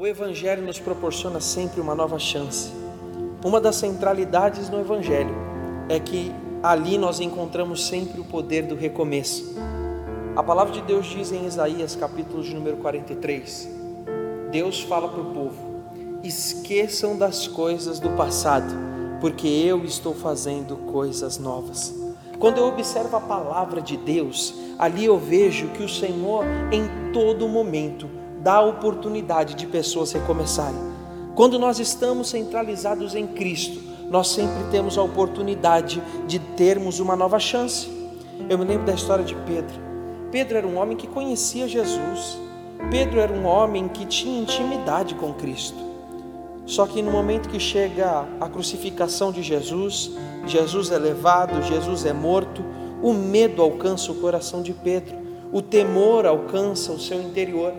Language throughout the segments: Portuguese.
O Evangelho nos proporciona sempre uma nova chance. Uma das centralidades no Evangelho é que ali nós encontramos sempre o poder do recomeço. A palavra de Deus diz em Isaías, capítulo de número 43, Deus fala para o povo: esqueçam das coisas do passado, porque eu estou fazendo coisas novas. Quando eu observo a palavra de Deus, ali eu vejo que o Senhor, em todo momento, dá a oportunidade de pessoas recomeçarem. Quando nós estamos centralizados em Cristo, nós sempre temos a oportunidade de termos uma nova chance. Eu me lembro da história de Pedro. Pedro era um homem que conhecia Jesus. Pedro era um homem que tinha intimidade com Cristo. Só que no momento que chega a crucificação de Jesus, Jesus é levado, Jesus é morto, o medo alcança o coração de Pedro, o temor alcança o seu interior,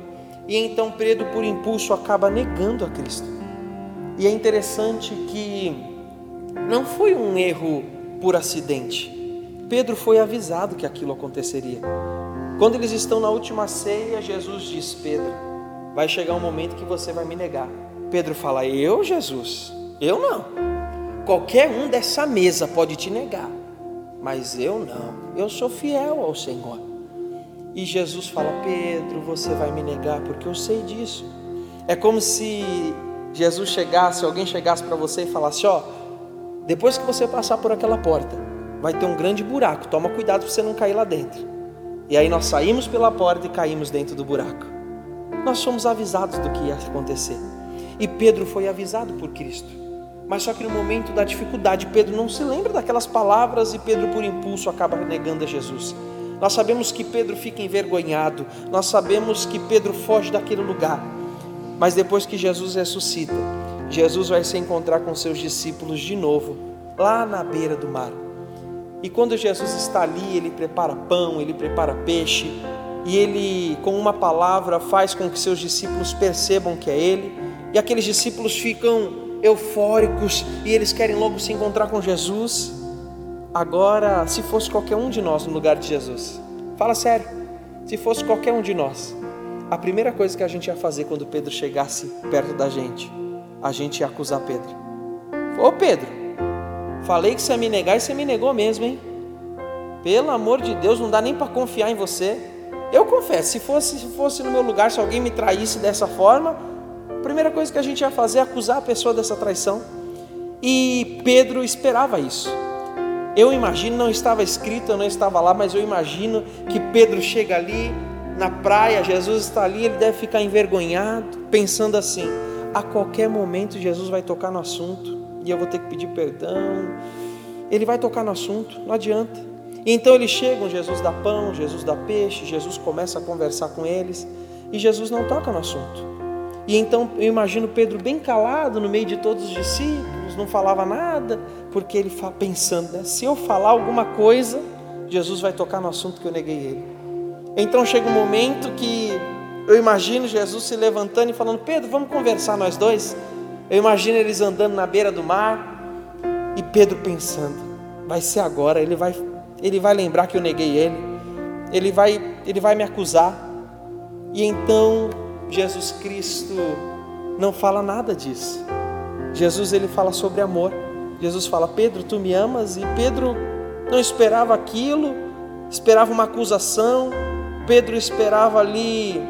e então Pedro, por impulso, acaba negando a Cristo. E é interessante que não foi um erro por acidente. Pedro foi avisado que aquilo aconteceria. Quando eles estão na última ceia, Jesus diz: Pedro, vai chegar um momento que você vai me negar. Pedro fala: Eu, Jesus? Eu não. Qualquer um dessa mesa pode te negar, mas eu não. Eu sou fiel ao Senhor. E Jesus fala: Pedro, você vai me negar porque eu sei disso. É como se Jesus chegasse, alguém chegasse para você e falasse: Ó, depois que você passar por aquela porta, vai ter um grande buraco. Toma cuidado para você não cair lá dentro. E aí nós saímos pela porta e caímos dentro do buraco. Nós fomos avisados do que ia acontecer. E Pedro foi avisado por Cristo. Mas só que no momento da dificuldade, Pedro não se lembra daquelas palavras e Pedro, por impulso, acaba negando a Jesus. Nós sabemos que Pedro fica envergonhado, nós sabemos que Pedro foge daquele lugar. Mas depois que Jesus ressuscita, Jesus vai se encontrar com seus discípulos de novo, lá na beira do mar. E quando Jesus está ali, ele prepara pão, ele prepara peixe, e ele, com uma palavra, faz com que seus discípulos percebam que é ele, e aqueles discípulos ficam eufóricos e eles querem logo se encontrar com Jesus. Agora, se fosse qualquer um de nós no lugar de Jesus, fala sério, se fosse qualquer um de nós, a primeira coisa que a gente ia fazer quando Pedro chegasse perto da gente, a gente ia acusar Pedro. Ô Pedro, falei que você ia me negar e você me negou mesmo, hein? Pelo amor de Deus, não dá nem para confiar em você. Eu confesso, se fosse, se fosse no meu lugar, se alguém me traísse dessa forma, a primeira coisa que a gente ia fazer é acusar a pessoa dessa traição. E Pedro esperava isso. Eu imagino, não estava escrito, eu não estava lá, mas eu imagino que Pedro chega ali na praia, Jesus está ali, ele deve ficar envergonhado, pensando assim: a qualquer momento Jesus vai tocar no assunto e eu vou ter que pedir perdão. Ele vai tocar no assunto, não adianta. E então eles chegam, Jesus dá pão, Jesus dá peixe, Jesus começa a conversar com eles e Jesus não toca no assunto. E então eu imagino Pedro bem calado no meio de todos os discípulos, não falava nada, porque ele pensando, né? se eu falar alguma coisa, Jesus vai tocar no assunto que eu neguei ele. Então chega um momento que eu imagino Jesus se levantando e falando: Pedro, vamos conversar nós dois. Eu imagino eles andando na beira do mar e Pedro pensando: vai ser agora, ele vai, ele vai lembrar que eu neguei ele, ele vai, ele vai me acusar. E então Jesus Cristo não fala nada disso. Jesus ele fala sobre amor. Jesus fala: "Pedro, tu me amas?" E Pedro não esperava aquilo, esperava uma acusação. Pedro esperava ali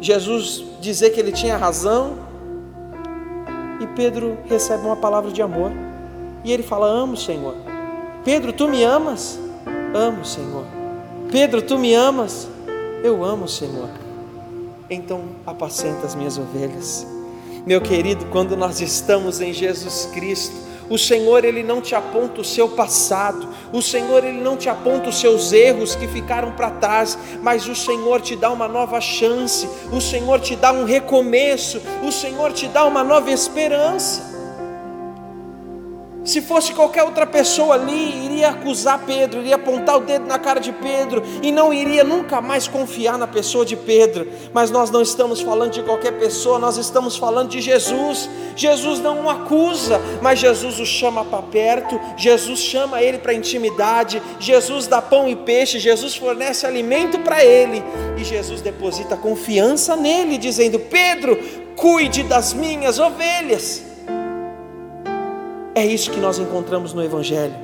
Jesus dizer que ele tinha razão. E Pedro recebe uma palavra de amor. E ele fala: Amo, Senhor. Pedro, tu me amas? Amo, Senhor. Pedro, tu me amas? Eu amo, Senhor então apacenta as minhas ovelhas. Meu querido, quando nós estamos em Jesus Cristo, o Senhor ele não te aponta o seu passado, o Senhor ele não te aponta os seus erros que ficaram para trás, mas o Senhor te dá uma nova chance, o Senhor te dá um recomeço, o Senhor te dá uma nova esperança. Se fosse qualquer outra pessoa ali, iria acusar Pedro, iria apontar o dedo na cara de Pedro e não iria nunca mais confiar na pessoa de Pedro. Mas nós não estamos falando de qualquer pessoa, nós estamos falando de Jesus. Jesus não o acusa, mas Jesus o chama para perto, Jesus chama ele para intimidade, Jesus dá pão e peixe, Jesus fornece alimento para ele e Jesus deposita confiança nele, dizendo: Pedro, cuide das minhas ovelhas. É isso que nós encontramos no Evangelho.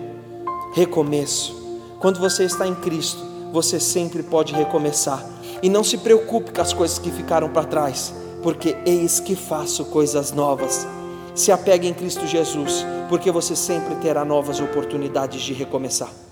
Recomeço. Quando você está em Cristo, você sempre pode recomeçar. E não se preocupe com as coisas que ficaram para trás, porque eis que faço coisas novas. Se apegue em Cristo Jesus, porque você sempre terá novas oportunidades de recomeçar.